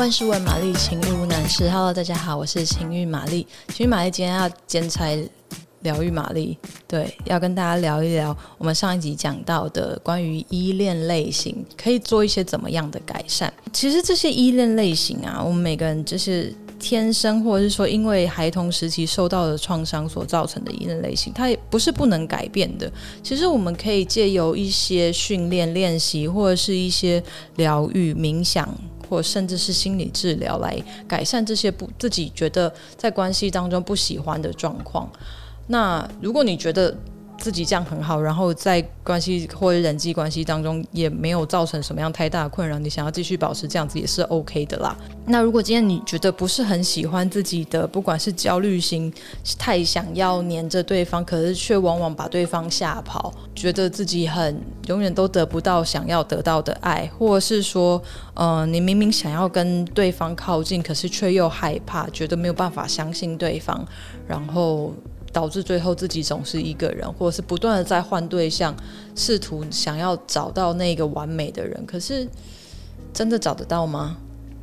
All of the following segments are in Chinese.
万事问玛丽，情欲无难事。Hello，大家好，我是情欲玛丽。情欲玛丽今天要剪裁疗愈玛丽，对，要跟大家聊一聊我们上一集讲到的关于依恋类型可以做一些怎么样的改善。其实这些依恋类型啊，我们每个人就是。天生，或者是说因为孩童时期受到的创伤所造成的依恋类型，它也不是不能改变的。其实我们可以借由一些训练、练习，或者是一些疗愈、冥想，或甚至是心理治疗，来改善这些不自己觉得在关系当中不喜欢的状况。那如果你觉得，自己这样很好，然后在关系或者人际关系当中也没有造成什么样太大的困扰，你想要继续保持这样子也是 OK 的啦。那如果今天你觉得不是很喜欢自己的，不管是焦虑型，太想要黏着对方，可是却往往把对方吓跑，觉得自己很永远都得不到想要得到的爱，或者是说，呃，你明明想要跟对方靠近，可是却又害怕，觉得没有办法相信对方，然后。导致最后自己总是一个人，或者是不断的在换对象，试图想要找到那个完美的人。可是真的找得到吗？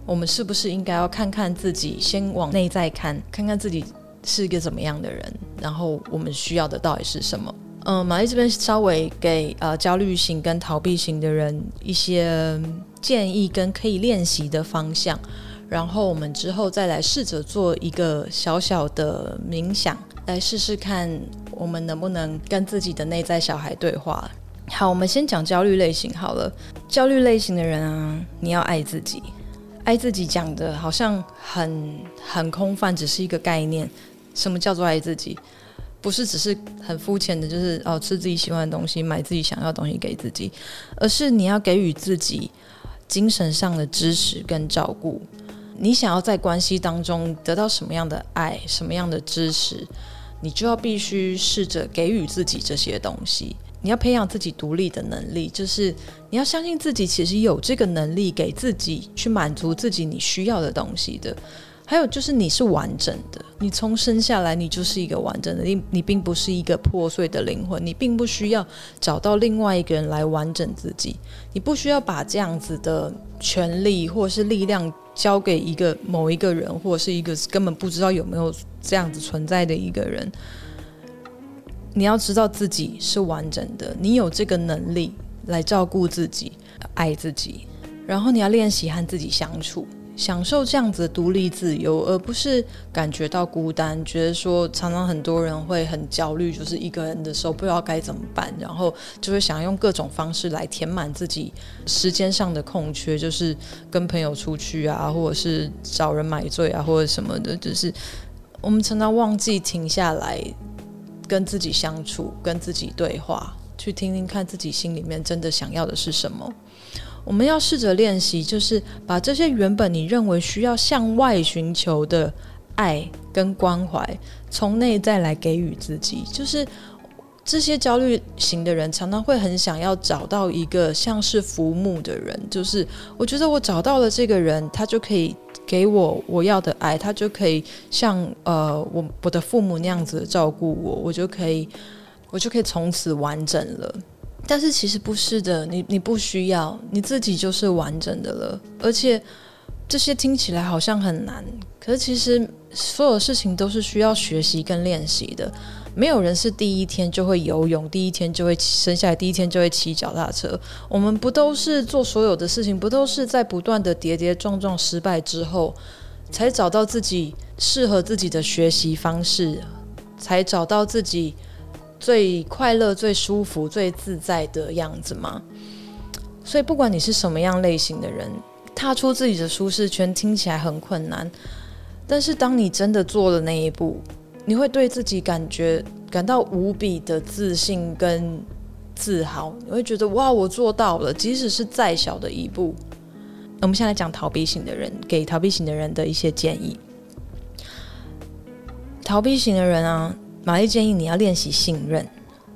我们是不是应该要看看自己，先往内在看，看看自己是一个怎么样的人，然后我们需要的到底是什么？嗯，玛丽这边稍微给呃焦虑型跟逃避型的人一些建议跟可以练习的方向，然后我们之后再来试着做一个小小的冥想。来试试看，我们能不能跟自己的内在小孩对话。好，我们先讲焦虑类型好了。焦虑类型的人啊，你要爱自己。爱自己讲的好像很很空泛，只是一个概念。什么叫做爱自己？不是只是很肤浅的，就是哦，吃自己喜欢的东西，买自己想要的东西给自己，而是你要给予自己精神上的支持跟照顾。你想要在关系当中得到什么样的爱，什么样的支持？你就要必须试着给予自己这些东西。你要培养自己独立的能力，就是你要相信自己其实有这个能力，给自己去满足自己你需要的东西的。还有就是你是完整的，你从生下来你就是一个完整的，你你并不是一个破碎的灵魂，你并不需要找到另外一个人来完整自己，你不需要把这样子的权利或是力量交给一个某一个人，或者是一个根本不知道有没有这样子存在的一个人。你要知道自己是完整的，你有这个能力来照顾自己、爱自己，然后你要练习和自己相处。享受这样子独立自由，而不是感觉到孤单。觉得说，常常很多人会很焦虑，就是一个人的时候不知道该怎么办，然后就会想用各种方式来填满自己时间上的空缺，就是跟朋友出去啊，或者是找人买醉啊，或者什么的。就是我们常常忘记停下来跟自己相处，跟自己对话，去听听看自己心里面真的想要的是什么。我们要试着练习，就是把这些原本你认为需要向外寻求的爱跟关怀，从内在来给予自己。就是这些焦虑型的人，常常会很想要找到一个像是父母的人，就是我觉得我找到了这个人，他就可以给我我要的爱，他就可以像呃我我的父母那样子照顾我，我就可以我就可以从此完整了。但是其实不是的，你你不需要，你自己就是完整的了。而且这些听起来好像很难，可是其实所有事情都是需要学习跟练习的。没有人是第一天就会游泳，第一天就会生下来，第一天就会骑脚踏车。我们不都是做所有的事情，不都是在不断的跌跌撞撞、失败之后，才找到自己适合自己的学习方式，才找到自己。最快乐、最舒服、最自在的样子吗？所以，不管你是什么样类型的人，踏出自己的舒适圈听起来很困难，但是当你真的做了那一步，你会对自己感觉感到无比的自信跟自豪。你会觉得哇，我做到了，即使是再小的一步。我们现在讲逃避型的人，给逃避型的人的一些建议。逃避型的人啊。玛丽建议你要练习信任，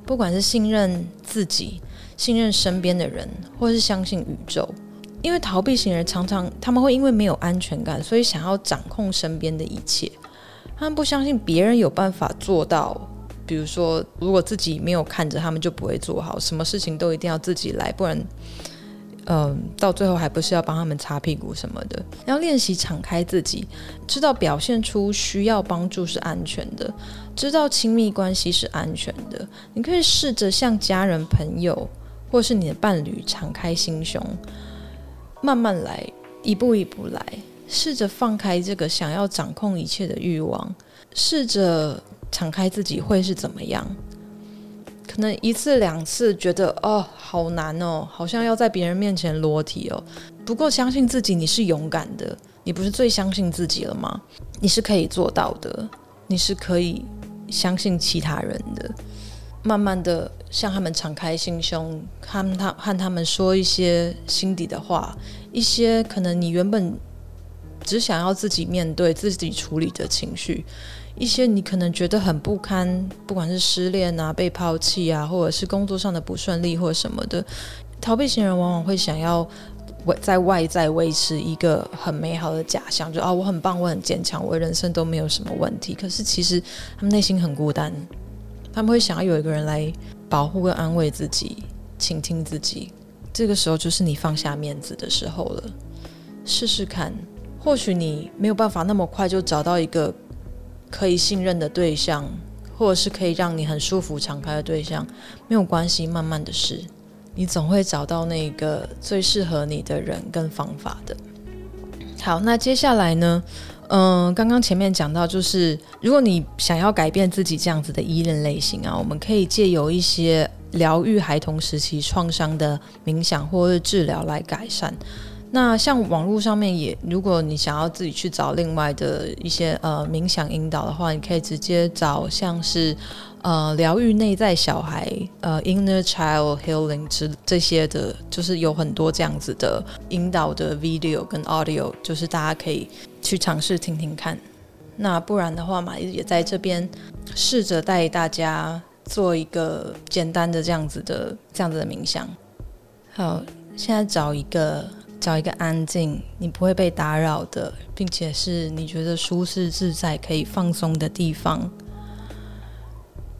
不管是信任自己、信任身边的人，或是相信宇宙。因为逃避型人常常他们会因为没有安全感，所以想要掌控身边的一切。他们不相信别人有办法做到，比如说，如果自己没有看着，他们就不会做好。什么事情都一定要自己来，不然嗯，到最后还不是要帮他们擦屁股什么的。要练习敞开自己，知道表现出需要帮助是安全的，知道亲密关系是安全的。你可以试着向家人、朋友或是你的伴侣敞开心胸，慢慢来，一步一步来，试着放开这个想要掌控一切的欲望，试着敞开自己会是怎么样。可能一次两次觉得哦好难哦，好像要在别人面前裸体哦。不过相信自己，你是勇敢的，你不是最相信自己了吗？你是可以做到的，你是可以相信其他人的。慢慢的向他们敞开心胸，和他和他们说一些心底的话，一些可能你原本只想要自己面对、自己处理的情绪。一些你可能觉得很不堪，不管是失恋啊、被抛弃啊，或者是工作上的不顺利或什么的，逃避型人往往会想要在外在维持一个很美好的假象，就啊我很棒，我很坚强，我人生都没有什么问题。可是其实他们内心很孤单，他们会想要有一个人来保护跟安慰自己、倾听自己。这个时候就是你放下面子的时候了，试试看，或许你没有办法那么快就找到一个。可以信任的对象，或者是可以让你很舒服、敞开的对象，没有关系，慢慢的试，你总会找到那个最适合你的人跟方法的。好，那接下来呢？嗯、刚刚前面讲到，就是如果你想要改变自己这样子的依恋类型啊，我们可以借由一些疗愈孩童时期创伤的冥想或者治疗来改善。那像网络上面也，如果你想要自己去找另外的一些呃冥想引导的话，你可以直接找像是呃疗愈内在小孩呃 inner child healing 之这些的，就是有很多这样子的引导的 video 跟 audio，就是大家可以去尝试听听看。那不然的话嘛，也在这边试着带大家做一个简单的这样子的这样子的冥想。好，现在找一个。找一个安静、你不会被打扰的，并且是你觉得舒适自在、可以放松的地方，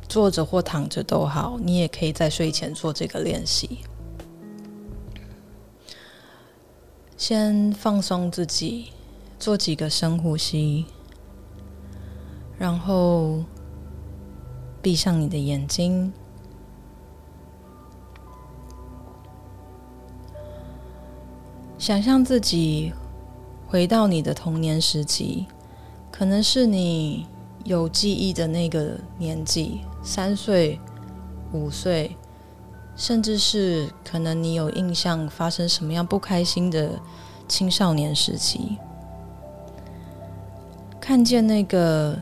坐着或躺着都好。你也可以在睡前做这个练习。先放松自己，做几个深呼吸，然后闭上你的眼睛。想象自己回到你的童年时期，可能是你有记忆的那个年纪，三岁、五岁，甚至是可能你有印象发生什么样不开心的青少年时期，看见那个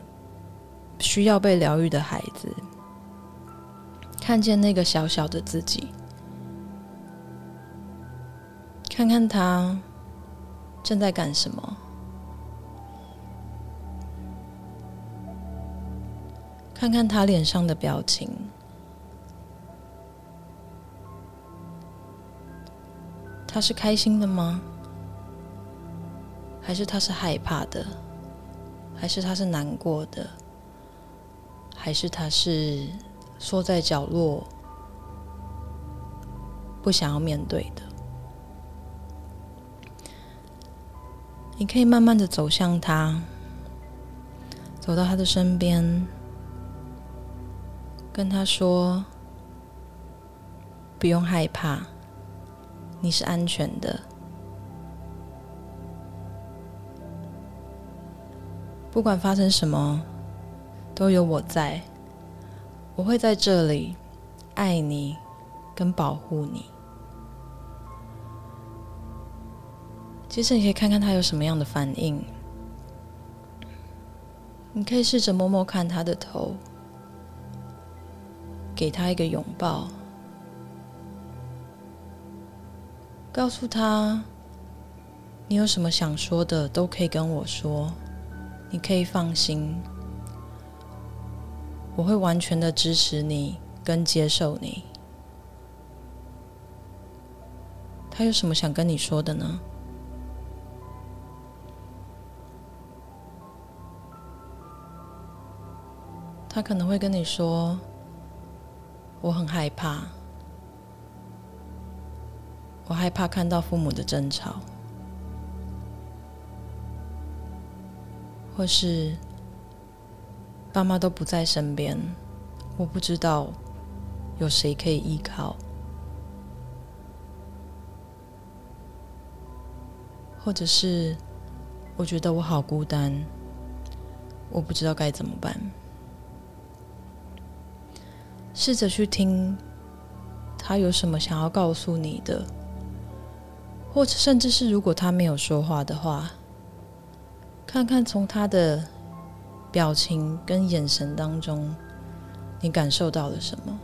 需要被疗愈的孩子，看见那个小小的自己。看看他正在干什么，看看他脸上的表情，他是开心的吗？还是他是害怕的？还是他是难过的？还是他是缩在角落，不想要面对的？你可以慢慢的走向他，走到他的身边，跟他说：“不用害怕，你是安全的。不管发生什么，都有我在，我会在这里爱你，跟保护你。”其实你可以看看他有什么样的反应。你可以试着摸摸看他的头，给他一个拥抱，告诉他你有什么想说的都可以跟我说，你可以放心，我会完全的支持你跟接受你。他有什么想跟你说的呢？他可能会跟你说：“我很害怕，我害怕看到父母的争吵，或是爸妈都不在身边，我不知道有谁可以依靠，或者是我觉得我好孤单，我不知道该怎么办。试着去听他有什么想要告诉你的。或者甚至是，如果他没有说话的话，看看从他的表情跟眼神当中，你感受到了什么？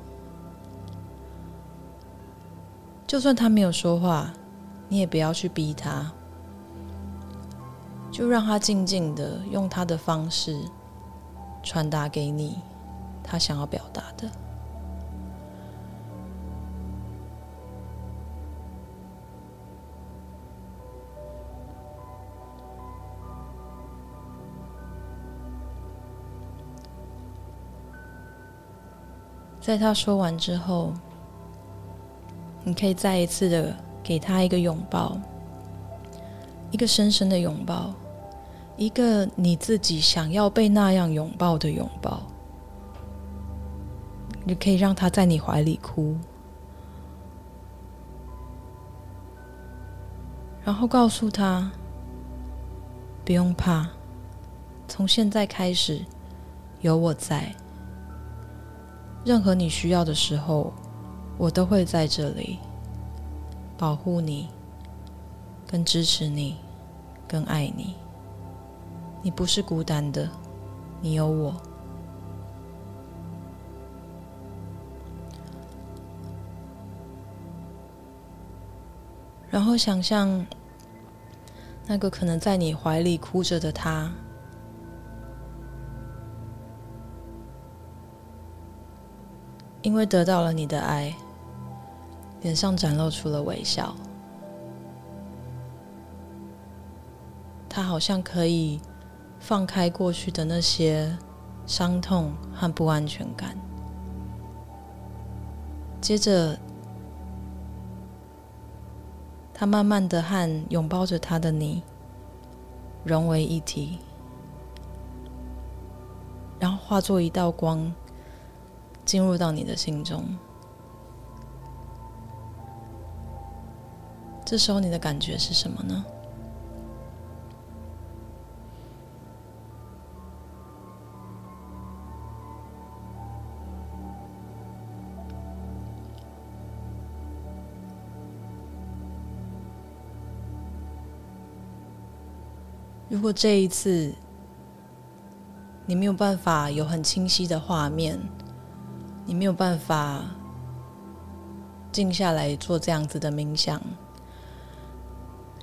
就算他没有说话，你也不要去逼他，就让他静静的用他的方式传达给你他想要表达的。在他说完之后，你可以再一次的给他一个拥抱，一个深深的拥抱，一个你自己想要被那样拥抱的拥抱。你可以让他在你怀里哭，然后告诉他不用怕，从现在开始有我在。任何你需要的时候，我都会在这里保护你、跟支持你、更爱你。你不是孤单的，你有我。然后想象那个可能在你怀里哭着的他。因为得到了你的爱，脸上展露出了微笑。他好像可以放开过去的那些伤痛和不安全感。接着，他慢慢的和拥抱着他的你融为一体，然后化作一道光。进入到你的心中，这时候你的感觉是什么呢？如果这一次你没有办法有很清晰的画面，你没有办法静下来做这样子的冥想，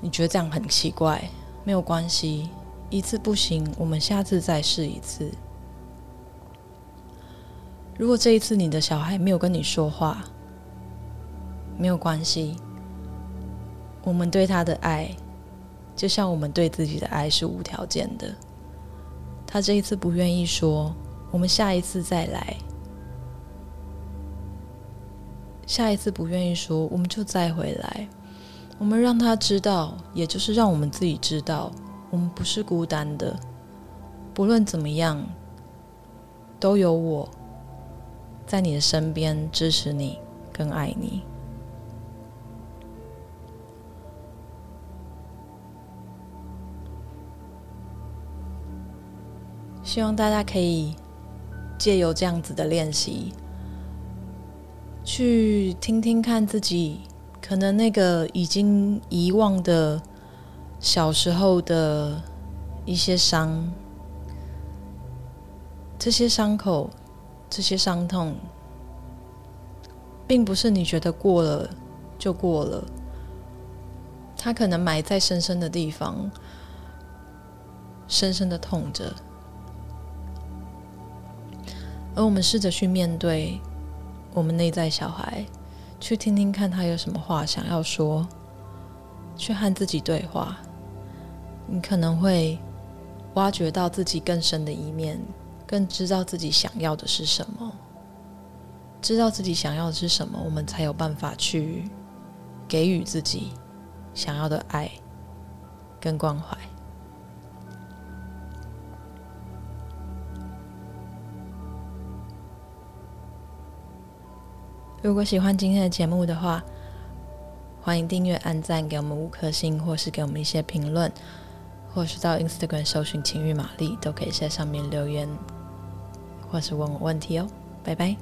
你觉得这样很奇怪？没有关系，一次不行，我们下次再试一次。如果这一次你的小孩没有跟你说话，没有关系，我们对他的爱，就像我们对自己的爱是无条件的。他这一次不愿意说，我们下一次再来。下一次不愿意说，我们就再回来。我们让他知道，也就是让我们自己知道，我们不是孤单的。不论怎么样，都有我在你的身边支持你，更爱你。希望大家可以借由这样子的练习。去听听看自己，可能那个已经遗忘的小时候的一些伤，这些伤口，这些伤痛，并不是你觉得过了就过了，它可能埋在深深的地方，深深的痛着，而我们试着去面对。我们内在小孩，去听听看他有什么话想要说，去和自己对话。你可能会挖掘到自己更深的一面，更知道自己想要的是什么。知道自己想要的是什么，我们才有办法去给予自己想要的爱跟关怀。如果喜欢今天的节目的话，欢迎订阅、按赞，给我们五颗星，或是给我们一些评论，或是到 Instagram 搜寻“情欲玛丽”，都可以在上面留言，或是问我问题哦。拜拜。